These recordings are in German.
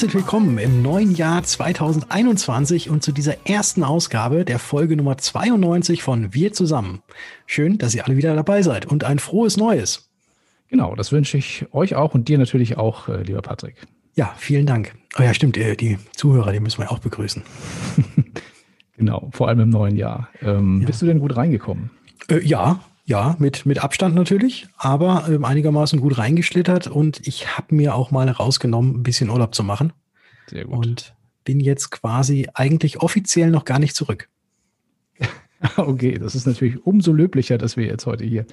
Herzlich willkommen im neuen Jahr 2021 und zu dieser ersten Ausgabe der Folge Nummer 92 von Wir zusammen. Schön, dass ihr alle wieder dabei seid und ein frohes Neues. Genau, das wünsche ich euch auch und dir natürlich auch, äh, lieber Patrick. Ja, vielen Dank. Oh ja, stimmt, äh, die Zuhörer, die müssen wir auch begrüßen. genau, vor allem im neuen Jahr. Ähm, ja. Bist du denn gut reingekommen? Äh, ja, ja, mit, mit Abstand natürlich, aber ähm, einigermaßen gut reingeschlittert und ich habe mir auch mal rausgenommen, ein bisschen Urlaub zu machen. Sehr gut. Und bin jetzt quasi eigentlich offiziell noch gar nicht zurück. okay, das ist natürlich umso löblicher, dass wir jetzt heute hier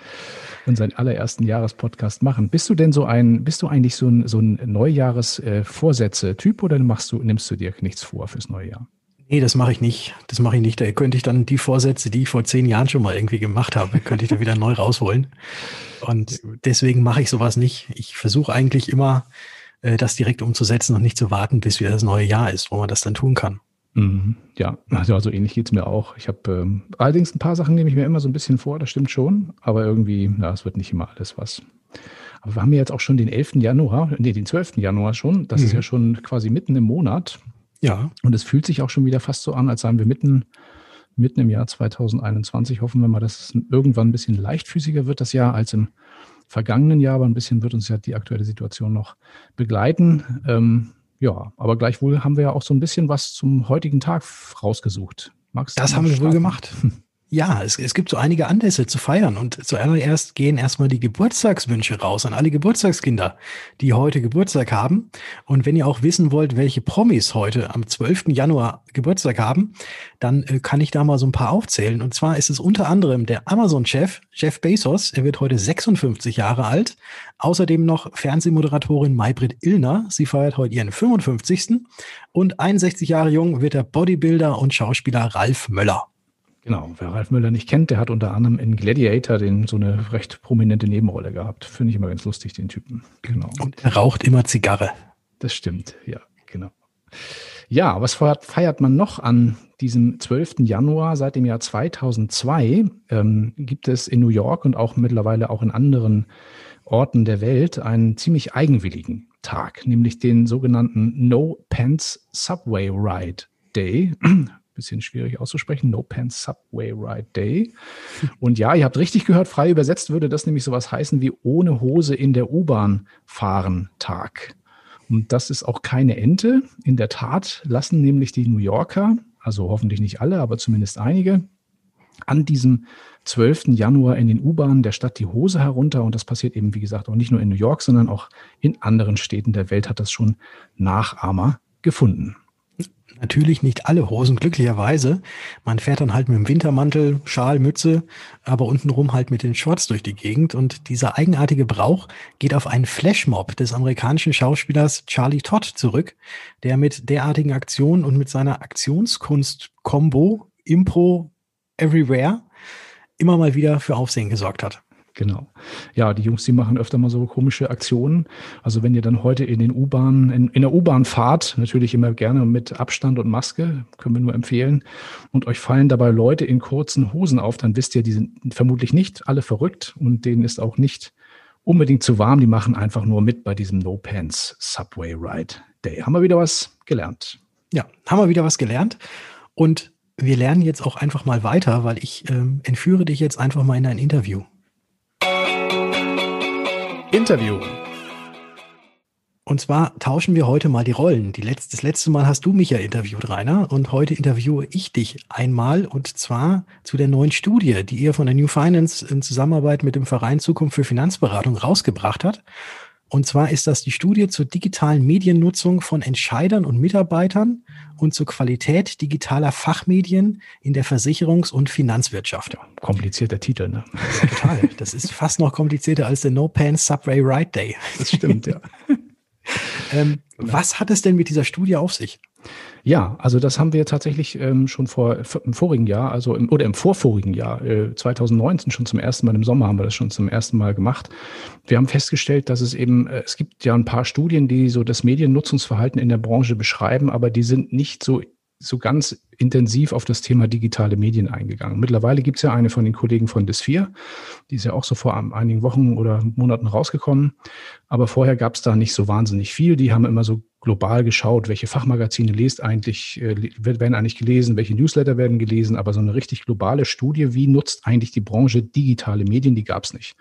unseren allerersten Jahrespodcast machen. Bist du denn so ein, bist du eigentlich so ein, so ein Neujahresvorsätze-Typ oder machst du, nimmst du dir nichts vor fürs neue Jahr? Nee, das mache ich nicht. Das mache ich nicht. Da könnte ich dann die Vorsätze, die ich vor zehn Jahren schon mal irgendwie gemacht habe, könnte ich da wieder neu rausholen. Und deswegen mache ich sowas nicht. Ich versuche eigentlich immer, äh, das direkt umzusetzen und nicht zu warten, bis wieder das neue Jahr ist, wo man das dann tun kann. Mhm. Ja, also, so ähnlich geht's mir auch. Ich habe ähm, allerdings ein paar Sachen nehme ich mir immer so ein bisschen vor, das stimmt schon, aber irgendwie, ja, es wird nicht immer alles was. Aber wir haben ja jetzt auch schon den 11. Januar, nee, den 12. Januar schon. Das mhm. ist ja schon quasi mitten im Monat. Ja. Und es fühlt sich auch schon wieder fast so an, als seien wir mitten, mitten im Jahr 2021. Hoffen wir mal, dass es irgendwann ein bisschen leichtfüßiger wird, das Jahr, als im vergangenen Jahr. Aber ein bisschen wird uns ja die aktuelle Situation noch begleiten. Ähm, ja, aber gleichwohl haben wir ja auch so ein bisschen was zum heutigen Tag rausgesucht. Magst das haben wir wohl gemacht. Ja, es, es gibt so einige Anlässe zu feiern und zuallererst gehen erstmal die Geburtstagswünsche raus an alle Geburtstagskinder, die heute Geburtstag haben. Und wenn ihr auch wissen wollt, welche Promis heute am 12. Januar Geburtstag haben, dann äh, kann ich da mal so ein paar aufzählen. Und zwar ist es unter anderem der Amazon-Chef, Jeff Bezos, er wird heute 56 Jahre alt. Außerdem noch Fernsehmoderatorin Maybrit Illner, sie feiert heute ihren 55. Und 61 Jahre jung wird der Bodybuilder und Schauspieler Ralf Möller. Genau, wer Ralf Müller nicht kennt, der hat unter anderem in Gladiator den, so eine recht prominente Nebenrolle gehabt. Finde ich immer ganz lustig, den Typen. Genau. Und er raucht immer Zigarre. Das stimmt, ja, genau. Ja, was feiert man noch an diesem 12. Januar seit dem Jahr 2002? Ähm, gibt es in New York und auch mittlerweile auch in anderen Orten der Welt einen ziemlich eigenwilligen Tag, nämlich den sogenannten No Pants Subway Ride Day bisschen schwierig auszusprechen, No Pants Subway Ride Day. Und ja, ihr habt richtig gehört, frei übersetzt würde das nämlich sowas heißen wie ohne Hose in der U-Bahn fahren Tag. Und das ist auch keine Ente. In der Tat lassen nämlich die New Yorker, also hoffentlich nicht alle, aber zumindest einige, an diesem 12. Januar in den U-Bahnen der Stadt die Hose herunter. Und das passiert eben, wie gesagt, auch nicht nur in New York, sondern auch in anderen Städten der Welt hat das schon Nachahmer gefunden. Natürlich nicht alle Hosen, glücklicherweise. Man fährt dann halt mit dem Wintermantel, Schal, Mütze, aber untenrum halt mit den Shorts durch die Gegend. Und dieser eigenartige Brauch geht auf einen Flashmob des amerikanischen Schauspielers Charlie Todd zurück, der mit derartigen Aktionen und mit seiner Aktionskunst-Kombo Impro Everywhere immer mal wieder für Aufsehen gesorgt hat. Genau. Ja, die Jungs, die machen öfter mal so komische Aktionen. Also wenn ihr dann heute in den U-Bahnen, in, in der U-Bahn fahrt, natürlich immer gerne mit Abstand und Maske, können wir nur empfehlen, und euch fallen dabei Leute in kurzen Hosen auf, dann wisst ihr, die sind vermutlich nicht alle verrückt und denen ist auch nicht unbedingt zu warm. Die machen einfach nur mit bei diesem No Pants Subway Ride Day. Haben wir wieder was gelernt? Ja, haben wir wieder was gelernt. Und wir lernen jetzt auch einfach mal weiter, weil ich ähm, entführe dich jetzt einfach mal in ein Interview. Interview. Und zwar tauschen wir heute mal die Rollen. Die letzte, das letzte Mal hast du mich ja interviewt, Rainer, und heute interviewe ich dich einmal und zwar zu der neuen Studie, die ihr von der New Finance in Zusammenarbeit mit dem Verein Zukunft für Finanzberatung rausgebracht hat. Und zwar ist das die Studie zur digitalen Mediennutzung von Entscheidern und Mitarbeitern und zur Qualität digitaler Fachmedien in der Versicherungs- und Finanzwirtschaft. Ja, komplizierter Titel, ne? Ja, total. Das ist fast noch komplizierter als der No Pants Subway Ride Day. Das stimmt, ja. ähm, was hat es denn mit dieser Studie auf sich? Ja, also das haben wir tatsächlich ähm, schon vor im vorigen Jahr, also im, oder im vorvorigen Jahr, äh, 2019 schon zum ersten Mal, im Sommer haben wir das schon zum ersten Mal gemacht. Wir haben festgestellt, dass es eben, äh, es gibt ja ein paar Studien, die so das Mediennutzungsverhalten in der Branche beschreiben, aber die sind nicht so so ganz intensiv auf das Thema digitale Medien eingegangen. Mittlerweile gibt es ja eine von den Kollegen von Dis4, die ist ja auch so vor einigen Wochen oder Monaten rausgekommen. Aber vorher gab es da nicht so wahnsinnig viel. Die haben immer so global geschaut, welche Fachmagazine lest eigentlich, äh, werden eigentlich gelesen, welche Newsletter werden gelesen, aber so eine richtig globale Studie, wie nutzt eigentlich die Branche digitale Medien, die gab es nicht.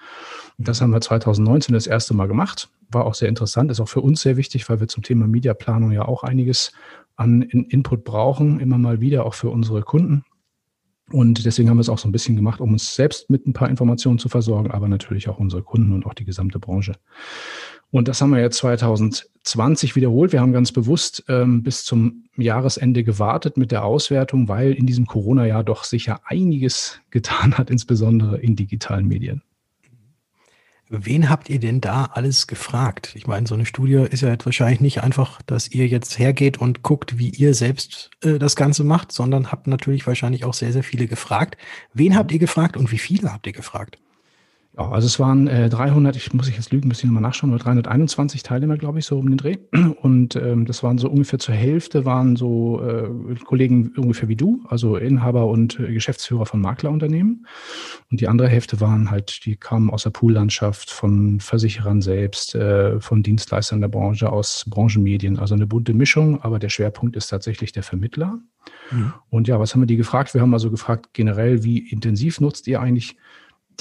Und das haben wir 2019 das erste Mal gemacht. War auch sehr interessant, ist auch für uns sehr wichtig, weil wir zum Thema Mediaplanung ja auch einiges an Input brauchen, immer mal wieder auch für unsere Kunden. Und deswegen haben wir es auch so ein bisschen gemacht, um uns selbst mit ein paar Informationen zu versorgen, aber natürlich auch unsere Kunden und auch die gesamte Branche. Und das haben wir jetzt 2020 wiederholt. Wir haben ganz bewusst ähm, bis zum Jahresende gewartet mit der Auswertung, weil in diesem Corona-Jahr doch sicher einiges getan hat, insbesondere in digitalen Medien. Wen habt ihr denn da alles gefragt? Ich meine, so eine Studie ist ja jetzt wahrscheinlich nicht einfach, dass ihr jetzt hergeht und guckt, wie ihr selbst äh, das Ganze macht, sondern habt natürlich wahrscheinlich auch sehr, sehr viele gefragt. Wen habt ihr gefragt und wie viele habt ihr gefragt? Ja, also es waren äh, 300, ich muss ich jetzt lügen, müssen ich nochmal nachschauen, oder 321 Teilnehmer, glaube ich, so um den Dreh. Und ähm, das waren so ungefähr zur Hälfte waren so äh, Kollegen ungefähr wie du, also Inhaber und äh, Geschäftsführer von Maklerunternehmen. Und die andere Hälfte waren halt, die kamen aus der Poollandschaft, von Versicherern selbst, äh, von Dienstleistern der Branche, aus Branchenmedien. Also eine bunte Mischung, aber der Schwerpunkt ist tatsächlich der Vermittler. Mhm. Und ja, was haben wir die gefragt? Wir haben also gefragt, generell, wie intensiv nutzt ihr eigentlich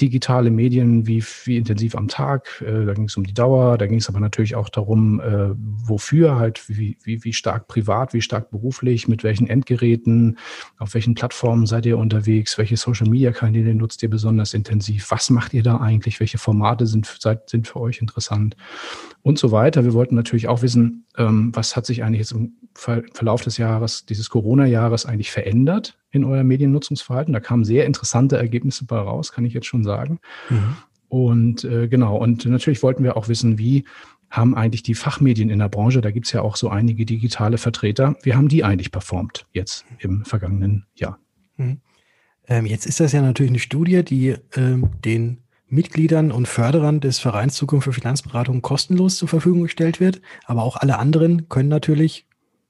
digitale Medien, wie, wie intensiv am Tag. Äh, da ging es um die Dauer, da ging es aber natürlich auch darum, äh, wofür halt, wie, wie, wie stark privat, wie stark beruflich, mit welchen Endgeräten, auf welchen Plattformen seid ihr unterwegs, welche Social-Media-Kanäle nutzt ihr besonders intensiv, was macht ihr da eigentlich, welche Formate sind, seid, sind für euch interessant und so weiter. Wir wollten natürlich auch wissen, ähm, was hat sich eigentlich jetzt im Verlauf des Jahres, dieses Corona-Jahres eigentlich verändert in euer Mediennutzungsverhalten. Da kamen sehr interessante Ergebnisse bei raus, kann ich jetzt schon sagen. Mhm. Und äh, genau, und natürlich wollten wir auch wissen, wie haben eigentlich die Fachmedien in der Branche, da gibt es ja auch so einige digitale Vertreter, wie haben die eigentlich performt jetzt im vergangenen Jahr? Mhm. Ähm, jetzt ist das ja natürlich eine Studie, die ähm, den Mitgliedern und Förderern des Vereins Zukunft für Finanzberatung kostenlos zur Verfügung gestellt wird. Aber auch alle anderen können natürlich,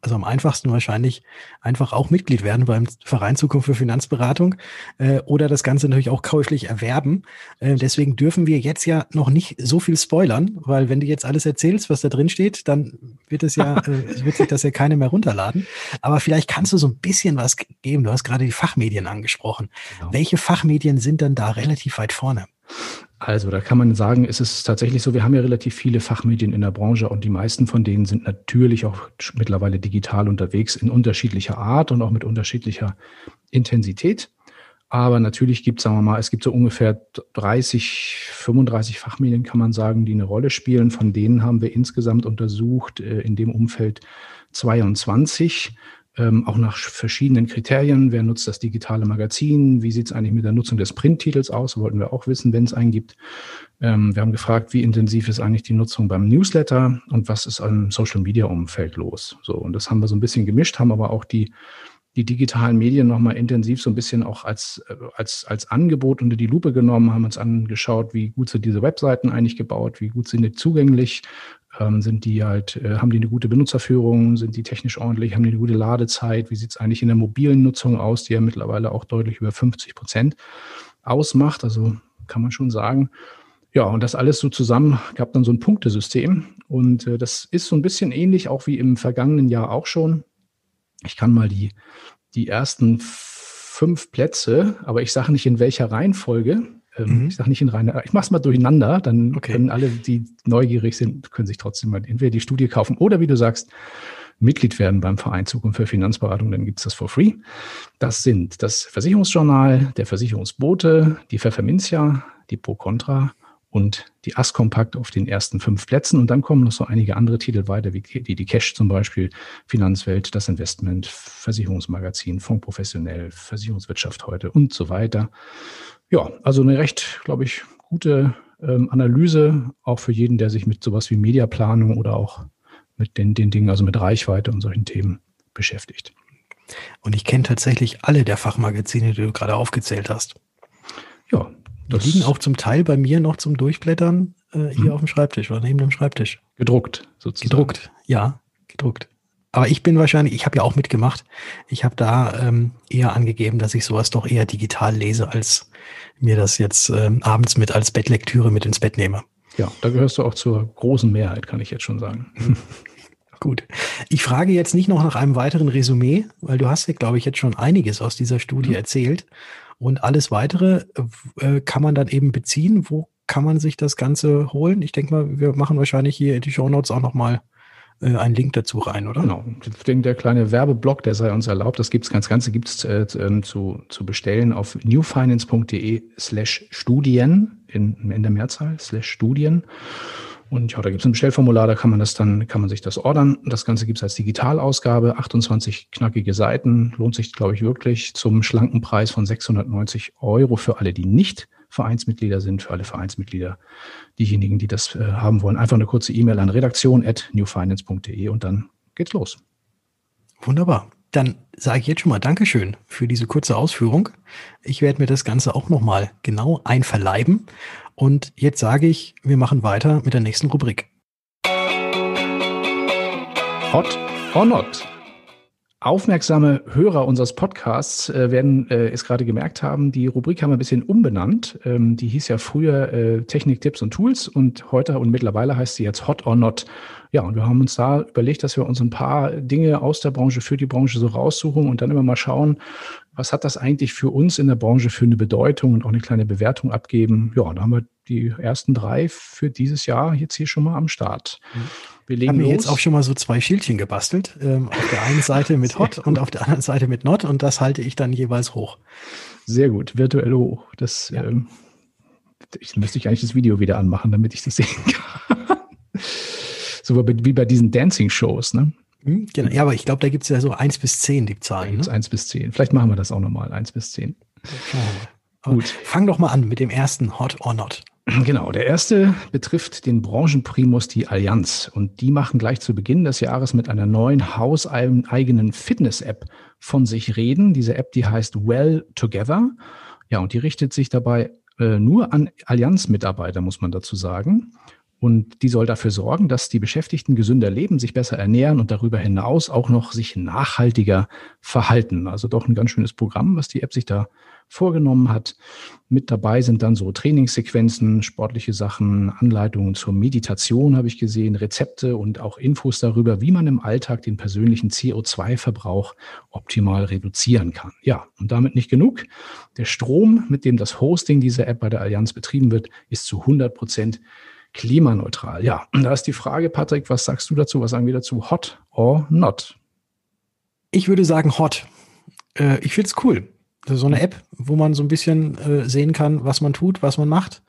also am einfachsten wahrscheinlich, einfach auch Mitglied werden beim Verein Zukunft für Finanzberatung äh, oder das Ganze natürlich auch käuflich erwerben. Äh, deswegen dürfen wir jetzt ja noch nicht so viel spoilern, weil wenn du jetzt alles erzählst, was da drin steht, dann wird es ja, äh, wird sich das ja keine mehr runterladen. Aber vielleicht kannst du so ein bisschen was geben. Du hast gerade die Fachmedien angesprochen. Genau. Welche Fachmedien sind dann da relativ weit vorne? Also da kann man sagen, es ist tatsächlich so, wir haben ja relativ viele Fachmedien in der Branche und die meisten von denen sind natürlich auch mittlerweile digital unterwegs in unterschiedlicher Art und auch mit unterschiedlicher Intensität. Aber natürlich gibt es, sagen wir mal, es gibt so ungefähr 30, 35 Fachmedien, kann man sagen, die eine Rolle spielen. Von denen haben wir insgesamt untersucht äh, in dem Umfeld 22 ähm, auch nach verschiedenen Kriterien. Wer nutzt das digitale Magazin? Wie sieht es eigentlich mit der Nutzung des Printtitels aus? Wollten wir auch wissen, wenn es einen gibt. Ähm, wir haben gefragt, wie intensiv ist eigentlich die Nutzung beim Newsletter und was ist im Social-Media-Umfeld los? So, und das haben wir so ein bisschen gemischt, haben aber auch die die digitalen Medien nochmal intensiv so ein bisschen auch als, äh, als, als Angebot unter die Lupe genommen, haben uns angeschaut, wie gut sind diese Webseiten eigentlich gebaut, wie gut sind die zugänglich, ähm, sind die halt, äh, haben die eine gute Benutzerführung, sind die technisch ordentlich, haben die eine gute Ladezeit, wie sieht es eigentlich in der mobilen Nutzung aus, die ja mittlerweile auch deutlich über 50 Prozent ausmacht, also kann man schon sagen. Ja, und das alles so zusammen gab dann so ein Punktesystem. Und äh, das ist so ein bisschen ähnlich auch wie im vergangenen Jahr auch schon. Ich kann mal die, die ersten fünf Plätze, aber ich sage nicht in welcher Reihenfolge, ähm, mhm. Ich sage nicht in reiner, ich mache es mal durcheinander, dann okay. können alle, die neugierig sind, können sich trotzdem mal entweder die Studie kaufen oder wie du sagst, Mitglied werden beim Verein Zukunft für Finanzberatung, dann gibt es das for free. Das sind das Versicherungsjournal, der Versicherungsbote, die Pfefferminzia, die Pro Contra und die Askompakt auf den ersten fünf Plätzen. Und dann kommen noch so einige andere Titel weiter, wie die, die Cash zum Beispiel, Finanzwelt, das Investment, Versicherungsmagazin, Fonds Professionell, Versicherungswirtschaft heute und so weiter. Ja, also eine recht, glaube ich, gute ähm, Analyse, auch für jeden, der sich mit sowas wie Mediaplanung oder auch mit den, den Dingen, also mit Reichweite und solchen Themen beschäftigt. Und ich kenne tatsächlich alle der Fachmagazine, die du gerade aufgezählt hast. Ja. Die liegen auch zum Teil bei mir noch zum Durchblättern äh, hier mhm. auf dem Schreibtisch oder neben dem Schreibtisch. Gedruckt, sozusagen. Gedruckt, ja, gedruckt. Aber ich bin wahrscheinlich, ich habe ja auch mitgemacht. Ich habe da ähm, eher angegeben, dass ich sowas doch eher digital lese, als mir das jetzt ähm, abends mit als Bettlektüre mit ins Bett nehme. Ja, da gehörst du auch zur großen Mehrheit, kann ich jetzt schon sagen. Gut. Ich frage jetzt nicht noch nach einem weiteren Resümee, weil du hast ja, glaube ich, jetzt schon einiges aus dieser Studie mhm. erzählt. Und alles weitere äh, kann man dann eben beziehen. Wo kann man sich das Ganze holen? Ich denke mal, wir machen wahrscheinlich hier in die Show Notes auch nochmal äh, einen Link dazu rein, oder? Genau. Der kleine Werbeblock, der sei uns erlaubt. Das gibt's ganz Ganze gibt's äh, ähm, zu, zu bestellen auf newfinance.de slash Studien in, in der Mehrzahl slash Studien. Und ja, da gibt es ein Bestellformular, da kann man das dann, kann man sich das ordern. Das Ganze gibt es als Digitalausgabe, 28 knackige Seiten, lohnt sich, glaube ich, wirklich zum schlanken Preis von 690 Euro für alle, die nicht Vereinsmitglieder sind, für alle Vereinsmitglieder, diejenigen, die das äh, haben wollen. Einfach eine kurze E-Mail an redaktion.newfinance.de und dann geht's los. Wunderbar. Dann sage ich jetzt schon mal Dankeschön für diese kurze Ausführung. Ich werde mir das Ganze auch nochmal genau einverleiben. Und jetzt sage ich, wir machen weiter mit der nächsten Rubrik. Hot or not? Aufmerksame Hörer unseres Podcasts äh, werden äh, es gerade gemerkt haben, die Rubrik haben wir ein bisschen umbenannt. Ähm, die hieß ja früher äh, Technik, Tipps und Tools und heute und mittlerweile heißt sie jetzt Hot or Not. Ja, und wir haben uns da überlegt, dass wir uns ein paar Dinge aus der Branche für die Branche so raussuchen und dann immer mal schauen, was hat das eigentlich für uns in der Branche für eine Bedeutung und auch eine kleine Bewertung abgeben. Ja, da haben wir die ersten drei für dieses Jahr jetzt hier schon mal am Start. Mhm. Wir legen haben los. jetzt auch schon mal so zwei Schildchen gebastelt. Ähm, auf der einen Seite mit Hot und auf der anderen Seite mit Not und das halte ich dann jeweils hoch. Sehr gut, virtuell hoch. Das ja. ähm, ich müsste ich eigentlich das Video wieder anmachen, damit ich das sehen kann. so wie bei diesen Dancing-Shows, ne? Hm, genau. Ja, aber ich glaube, da gibt es ja so 1 bis 10 die Zahlen. Ne? 1 bis 10. Vielleicht machen wir das auch nochmal, 1 bis 10. Gut. Fang doch mal an mit dem ersten Hot or Not. Genau, der erste betrifft den Branchenprimus, die Allianz. Und die machen gleich zu Beginn des Jahres mit einer neuen hauseigenen Fitness-App von sich reden. Diese App, die heißt Well Together. Ja, und die richtet sich dabei äh, nur an Allianz-Mitarbeiter, muss man dazu sagen. Und die soll dafür sorgen, dass die Beschäftigten gesünder leben, sich besser ernähren und darüber hinaus auch noch sich nachhaltiger verhalten. Also doch ein ganz schönes Programm, was die App sich da vorgenommen hat. Mit dabei sind dann so Trainingssequenzen, sportliche Sachen, Anleitungen zur Meditation habe ich gesehen, Rezepte und auch Infos darüber, wie man im Alltag den persönlichen CO2-Verbrauch optimal reduzieren kann. Ja, und damit nicht genug. Der Strom, mit dem das Hosting dieser App bei der Allianz betrieben wird, ist zu 100 Prozent klimaneutral. Ja, da ist die Frage, Patrick, was sagst du dazu? Was sagen wir dazu? Hot or not? Ich würde sagen hot. Äh, ich finde es cool so eine App, wo man so ein bisschen äh, sehen kann, was man tut, was man macht.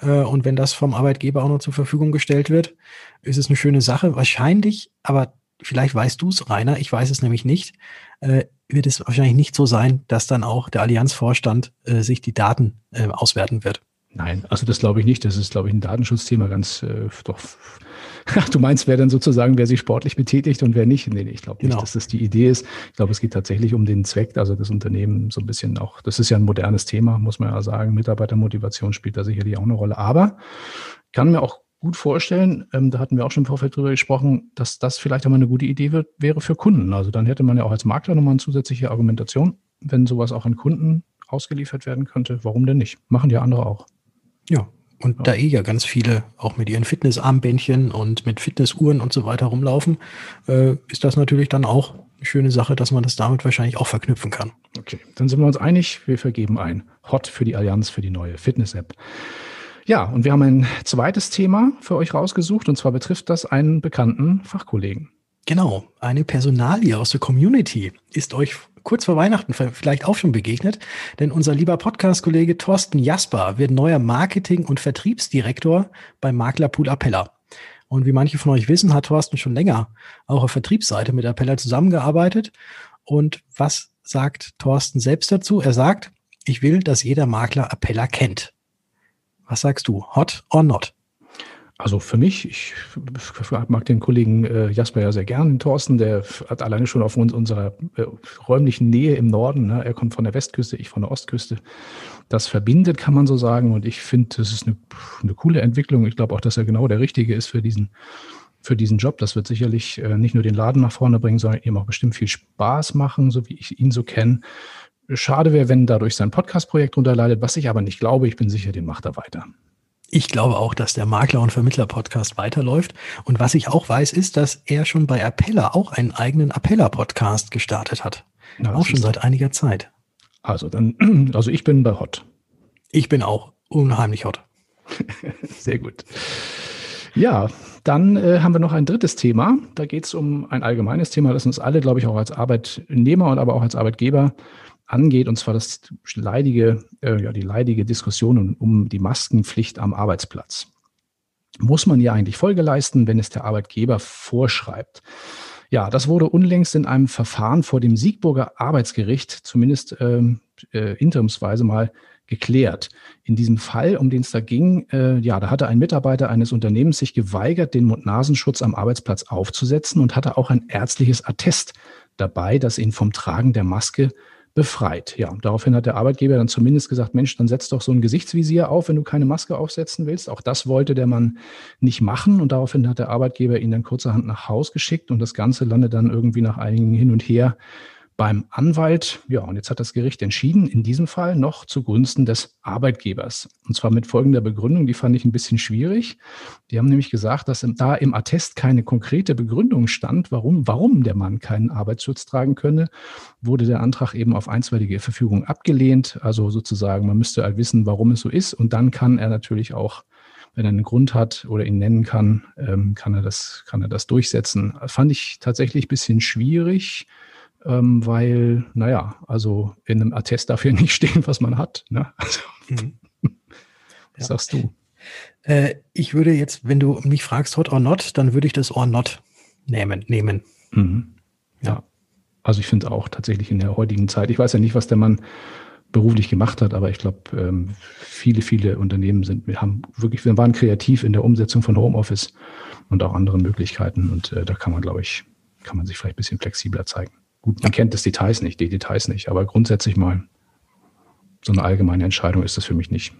Äh, und wenn das vom Arbeitgeber auch noch zur Verfügung gestellt wird, ist es eine schöne Sache. Wahrscheinlich, aber vielleicht weißt du es, Rainer, ich weiß es nämlich nicht, wird es wahrscheinlich nicht so sein, dass dann auch der Allianzvorstand sich die Daten auswerten wird. Nein, also das glaube ich nicht. Das ist, glaube ich, ein Datenschutzthema ganz äh, doch. du meinst, wer dann sozusagen, wer sich sportlich betätigt und wer nicht? Nee, nee ich glaube nicht, genau. dass das die Idee ist. Ich glaube, es geht tatsächlich um den Zweck, also das Unternehmen so ein bisschen auch, das ist ja ein modernes Thema, muss man ja sagen. Mitarbeitermotivation spielt da sicherlich auch eine Rolle. Aber kann mir auch gut vorstellen, ähm, da hatten wir auch schon im Vorfeld drüber gesprochen, dass das vielleicht auch mal eine gute Idee wird, wäre für Kunden. Also dann hätte man ja auch als Makler nochmal eine zusätzliche Argumentation, wenn sowas auch an Kunden ausgeliefert werden könnte. Warum denn nicht? Machen ja andere auch. Ja, und ja. da eh ja ganz viele auch mit ihren Fitnessarmbändchen und mit Fitnessuhren und so weiter rumlaufen, äh, ist das natürlich dann auch eine schöne Sache, dass man das damit wahrscheinlich auch verknüpfen kann. Okay, dann sind wir uns einig, wir vergeben ein Hot für die Allianz für die neue Fitness-App. Ja, und wir haben ein zweites Thema für euch rausgesucht und zwar betrifft das einen bekannten Fachkollegen. Genau, eine Personalie aus der Community ist euch kurz vor Weihnachten vielleicht auch schon begegnet, denn unser lieber Podcast-Kollege Thorsten Jasper wird neuer Marketing- und Vertriebsdirektor beim Maklerpool Appella. Und wie manche von euch wissen, hat Thorsten schon länger auch auf Vertriebsseite mit Appella zusammengearbeitet. Und was sagt Thorsten selbst dazu? Er sagt, ich will, dass jeder Makler Appella kennt. Was sagst du? Hot or not? Also für mich, ich mag den Kollegen äh, Jasper ja sehr gern, den Thorsten, der hat alleine schon auf uns, unserer äh, räumlichen Nähe im Norden, ne, er kommt von der Westküste, ich von der Ostküste, das verbindet, kann man so sagen. Und ich finde, das ist eine, eine coole Entwicklung. Ich glaube auch, dass er genau der Richtige ist für diesen, für diesen Job. Das wird sicherlich äh, nicht nur den Laden nach vorne bringen, sondern ihm auch bestimmt viel Spaß machen, so wie ich ihn so kenne. Schade wäre, wenn dadurch sein Podcast-Projekt runterleidet, was ich aber nicht glaube. Ich bin sicher, den macht er weiter. Ich glaube auch, dass der Makler- und Vermittler-Podcast weiterläuft. Und was ich auch weiß, ist, dass er schon bei Appella auch einen eigenen Appella-Podcast gestartet hat. Ja, auch schon seit einiger Zeit. Also dann, also ich bin bei Hot. Ich bin auch unheimlich hot. Sehr gut. Ja, dann äh, haben wir noch ein drittes Thema. Da geht es um ein allgemeines Thema, das uns alle, glaube ich, auch als Arbeitnehmer und aber auch als Arbeitgeber angeht, und zwar das leidige, äh, ja, die leidige Diskussion um die Maskenpflicht am Arbeitsplatz. Muss man ja eigentlich Folge leisten, wenn es der Arbeitgeber vorschreibt. Ja, das wurde unlängst in einem Verfahren vor dem Siegburger Arbeitsgericht zumindest ähm, äh, interimsweise mal geklärt. In diesem Fall, um den es da ging, äh, ja, da hatte ein Mitarbeiter eines Unternehmens sich geweigert, den Mund-Nasenschutz am Arbeitsplatz aufzusetzen und hatte auch ein ärztliches Attest dabei, das ihn vom Tragen der Maske befreit. Ja, und daraufhin hat der Arbeitgeber dann zumindest gesagt, Mensch, dann setz doch so ein Gesichtsvisier auf, wenn du keine Maske aufsetzen willst. Auch das wollte der Mann nicht machen und daraufhin hat der Arbeitgeber ihn dann kurzerhand nach Haus geschickt und das Ganze landet dann irgendwie nach einigen hin und her beim Anwalt. Ja, und jetzt hat das Gericht entschieden, in diesem Fall noch zugunsten des Arbeitgebers. Und zwar mit folgender Begründung, die fand ich ein bisschen schwierig. Die haben nämlich gesagt, dass da im Attest keine konkrete Begründung stand, warum, warum der Mann keinen Arbeitsschutz tragen könne, wurde der Antrag eben auf einstweilige Verfügung abgelehnt. Also sozusagen, man müsste halt wissen, warum es so ist. Und dann kann er natürlich auch wenn er einen Grund hat oder ihn nennen kann, ähm, kann er das, kann er das durchsetzen. Fand ich tatsächlich ein bisschen schwierig ähm, weil, naja, also in einem Attest darf ja nicht stehen, was man hat. Ne? Also, mhm. Was ja. sagst du? Äh, ich würde jetzt, wenn du mich fragst, hot or not, dann würde ich das or not nehmen. nehmen. Mhm. Ja. Also ich finde auch tatsächlich in der heutigen Zeit, ich weiß ja nicht, was der Mann beruflich gemacht hat, aber ich glaube, ähm, viele, viele Unternehmen sind, wir haben wirklich, wir waren kreativ in der Umsetzung von Homeoffice und auch anderen Möglichkeiten und äh, da kann man, glaube ich, kann man sich vielleicht ein bisschen flexibler zeigen. Gut, man kennt das Details nicht, die Details nicht, aber grundsätzlich mal so eine allgemeine Entscheidung ist das für mich nicht.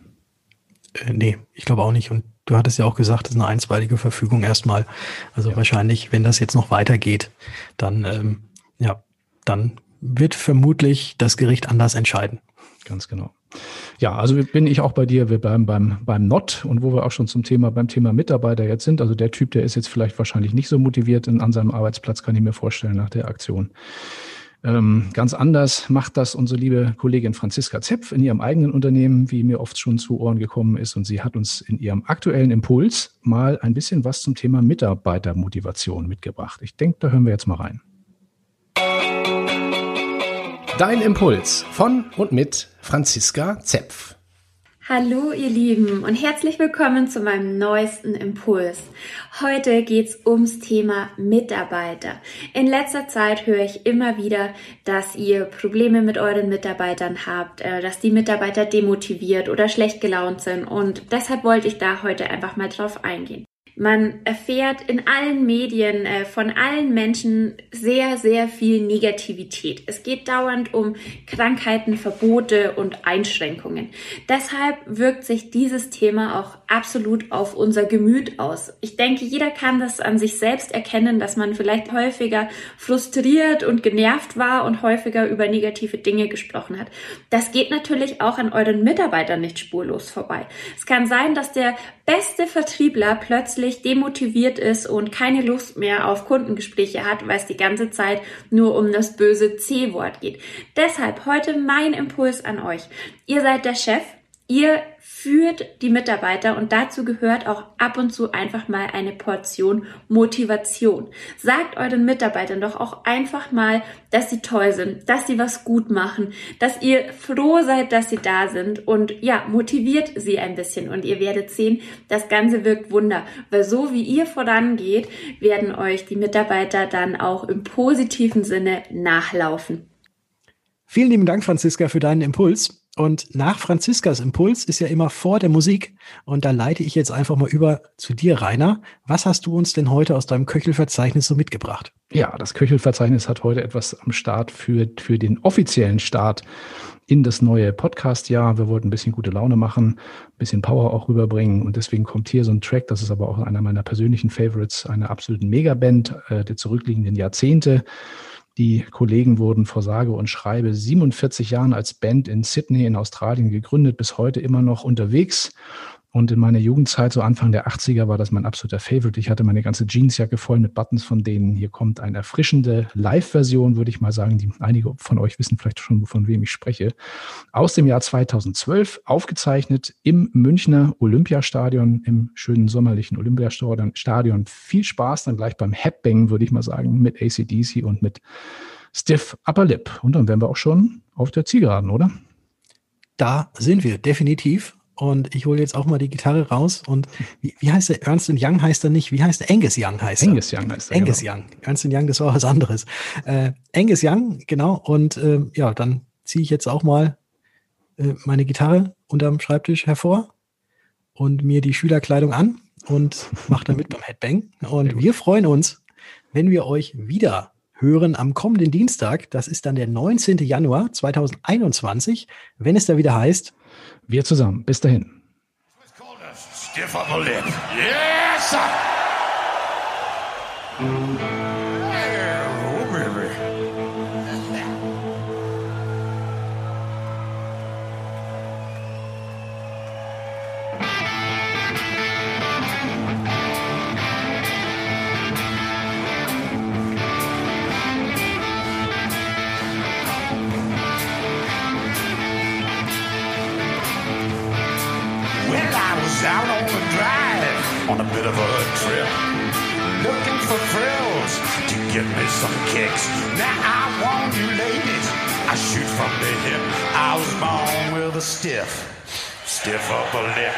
Äh, nee, ich glaube auch nicht. Und du hattest ja auch gesagt, das ist eine einstweilige Verfügung erstmal. Also ja. wahrscheinlich, wenn das jetzt noch weitergeht, dann, ähm, ja, dann wird vermutlich das Gericht anders entscheiden. Ganz genau. Ja, also bin ich auch bei dir. Wir bleiben beim, beim Not und wo wir auch schon zum Thema, beim Thema Mitarbeiter jetzt sind. Also der Typ, der ist jetzt vielleicht wahrscheinlich nicht so motiviert in, an seinem Arbeitsplatz, kann ich mir vorstellen, nach der Aktion. Ähm, ganz anders macht das unsere liebe Kollegin Franziska Zepf in ihrem eigenen Unternehmen, wie mir oft schon zu Ohren gekommen ist. Und sie hat uns in ihrem aktuellen Impuls mal ein bisschen was zum Thema Mitarbeitermotivation mitgebracht. Ich denke, da hören wir jetzt mal rein. Dein Impuls von und mit Franziska Zepf. Hallo ihr Lieben und herzlich willkommen zu meinem neuesten Impuls. Heute geht's ums Thema Mitarbeiter. In letzter Zeit höre ich immer wieder, dass ihr Probleme mit euren Mitarbeitern habt, äh, dass die Mitarbeiter demotiviert oder schlecht gelaunt sind und deshalb wollte ich da heute einfach mal drauf eingehen. Man erfährt in allen Medien äh, von allen Menschen sehr, sehr viel Negativität. Es geht dauernd um Krankheiten, Verbote und Einschränkungen. Deshalb wirkt sich dieses Thema auch absolut auf unser Gemüt aus. Ich denke, jeder kann das an sich selbst erkennen, dass man vielleicht häufiger frustriert und genervt war und häufiger über negative Dinge gesprochen hat. Das geht natürlich auch an euren Mitarbeitern nicht spurlos vorbei. Es kann sein, dass der beste Vertriebler plötzlich demotiviert ist und keine Lust mehr auf Kundengespräche hat, weil es die ganze Zeit nur um das böse C-Wort geht. Deshalb heute mein Impuls an euch. Ihr seid der Chef, Ihr führt die Mitarbeiter und dazu gehört auch ab und zu einfach mal eine Portion Motivation. Sagt euren Mitarbeitern doch auch einfach mal, dass sie toll sind, dass sie was gut machen, dass ihr froh seid, dass sie da sind und ja, motiviert sie ein bisschen und ihr werdet sehen, das Ganze wirkt Wunder, weil so wie ihr vorangeht, werden euch die Mitarbeiter dann auch im positiven Sinne nachlaufen. Vielen lieben Dank, Franziska, für deinen Impuls. Und nach Franziskas Impuls ist ja immer vor der Musik. Und da leite ich jetzt einfach mal über zu dir, Rainer. Was hast du uns denn heute aus deinem Köchelverzeichnis so mitgebracht? Ja, das Köchelverzeichnis hat heute etwas am Start für, für den offiziellen Start in das neue Podcast-Jahr. Wir wollten ein bisschen gute Laune machen, ein bisschen Power auch rüberbringen. Und deswegen kommt hier so ein Track, das ist aber auch einer meiner persönlichen Favorites, einer absoluten Megaband äh, der zurückliegenden Jahrzehnte. Die Kollegen wurden vor sage und schreibe 47 Jahren als Band in Sydney in Australien gegründet, bis heute immer noch unterwegs Und in meiner Jugendzeit, so Anfang der 80er, war das mein absoluter Favorite. Ich hatte meine ganze Jeansjacke voll mit Buttons von denen. Hier kommt eine erfrischende Live-Version, würde ich mal sagen. Die einige von euch wissen vielleicht schon, von wem ich spreche. Aus dem Jahr 2012, aufgezeichnet im Münchner Olympiastadion, im schönen sommerlichen Olympiastadion. Viel Spaß dann gleich beim Headbang, würde ich mal sagen, mit ACDC und mit Stiff Upper Lip. Und dann wären wir auch schon auf der Zielgeraden, oder? Da sind wir, definitiv. Und ich hole jetzt auch mal die Gitarre raus. Und wie, wie heißt der? Ernst Young heißt er nicht. Wie heißt er? Angus Young heißt er. Angus Young heißt er. Angus genau. Young. Ernst Young, das war was anderes. Äh, Angus Young, genau. Und äh, ja, dann ziehe ich jetzt auch mal äh, meine Gitarre unterm Schreibtisch hervor und mir die Schülerkleidung an und mache damit beim Headbang. Und wir freuen uns, wenn wir euch wieder hören am kommenden Dienstag. Das ist dann der 19. Januar 2021, wenn es da wieder heißt, wir zusammen. Bis dahin. Stiff upper lip. Yes! out on a bit of a trip. Looking for thrills to give me some kicks. Now I want you ladies, I shoot from the hip. I was born with a stiff, stiff upper lip.